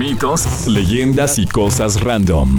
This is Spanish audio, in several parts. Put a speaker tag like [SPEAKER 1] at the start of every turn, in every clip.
[SPEAKER 1] Mitos, leyendas y cosas random.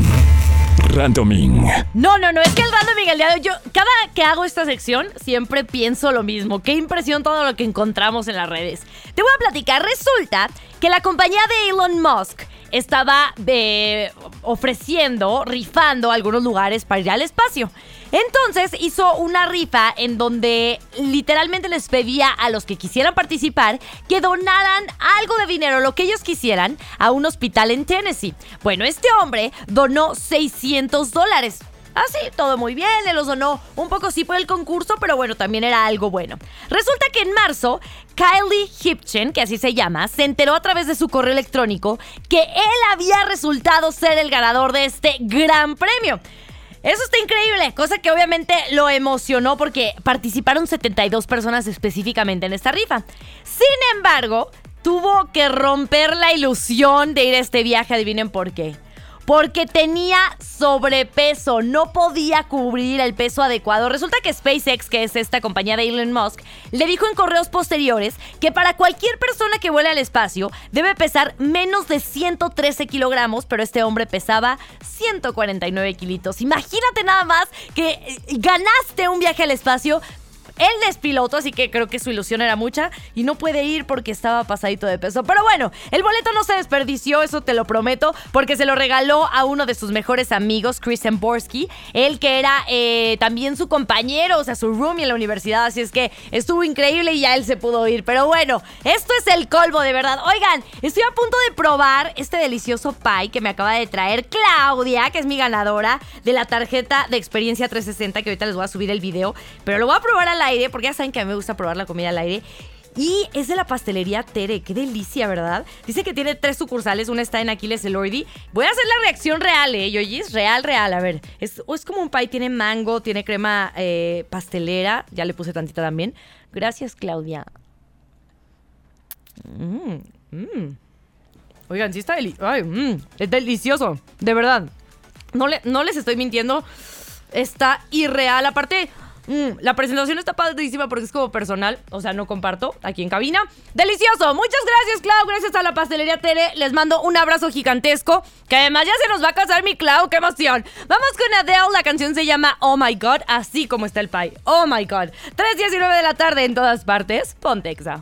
[SPEAKER 1] Randoming.
[SPEAKER 2] No, no, no, es que el randoming el día de hoy, yo cada que hago esta sección siempre pienso lo mismo. Qué impresión todo lo que encontramos en las redes. Te voy a platicar, resulta que la compañía de Elon Musk estaba eh, ofreciendo, rifando algunos lugares para ir al espacio. Entonces hizo una rifa en donde literalmente les pedía a los que quisieran participar que donaran algo de dinero, lo que ellos quisieran, a un hospital en Tennessee. Bueno, este hombre donó 600 dólares. Así, todo muy bien, le los donó un poco sí por el concurso, pero bueno, también era algo bueno. Resulta que en marzo, Kylie Hipchen, que así se llama, se enteró a través de su correo electrónico que él había resultado ser el ganador de este gran premio. Eso está increíble, cosa que obviamente lo emocionó porque participaron 72 personas específicamente en esta rifa. Sin embargo, tuvo que romper la ilusión de ir a este viaje, adivinen por qué porque tenía sobrepeso, no podía cubrir el peso adecuado. Resulta que SpaceX, que es esta compañía de Elon Musk, le dijo en correos posteriores que para cualquier persona que vuele al espacio debe pesar menos de 113 kilogramos, pero este hombre pesaba 149 kilitos. Imagínate nada más que ganaste un viaje al espacio, él es piloto, así que creo que su ilusión era mucha y no puede ir porque estaba pasadito de peso. Pero bueno, el boleto no se desperdició, eso te lo prometo, porque se lo regaló a uno de sus mejores amigos, Chris Borsky, él que era eh, también su compañero, o sea, su roomie en la universidad, así es que estuvo increíble y ya él se pudo ir. Pero bueno, esto es el colmo de verdad. Oigan, estoy a punto de probar este delicioso pie que me acaba de traer Claudia, que es mi ganadora de la tarjeta de experiencia 360, que ahorita les voy a subir el video, pero lo voy a probar a la porque ya saben que a mí me gusta probar la comida al aire. Y es de la pastelería Tere, qué delicia, ¿verdad? Dice que tiene tres sucursales, una está en Aquiles Elordi. Voy a hacer la reacción real, ¿eh? Yoyis, real, real. A ver, es, es como un pie, tiene mango, tiene crema eh, pastelera. Ya le puse tantita también. Gracias, Claudia. Mmm, mmm. Oigan, sí está delicioso. Mm, es delicioso, de verdad. No, le, no les estoy mintiendo. Está irreal. Aparte, Mm, la presentación está padrísima porque es como personal, o sea, no comparto aquí en cabina. ¡Delicioso! Muchas gracias, Clau. Gracias a la pastelería Tere. Les mando un abrazo gigantesco. Que además ya se nos va a casar mi Clau. ¡Qué emoción! Vamos con Adele. La canción se llama Oh My God, así como está el pie. Oh My God. 3.19 de la tarde en todas partes. Pontexa.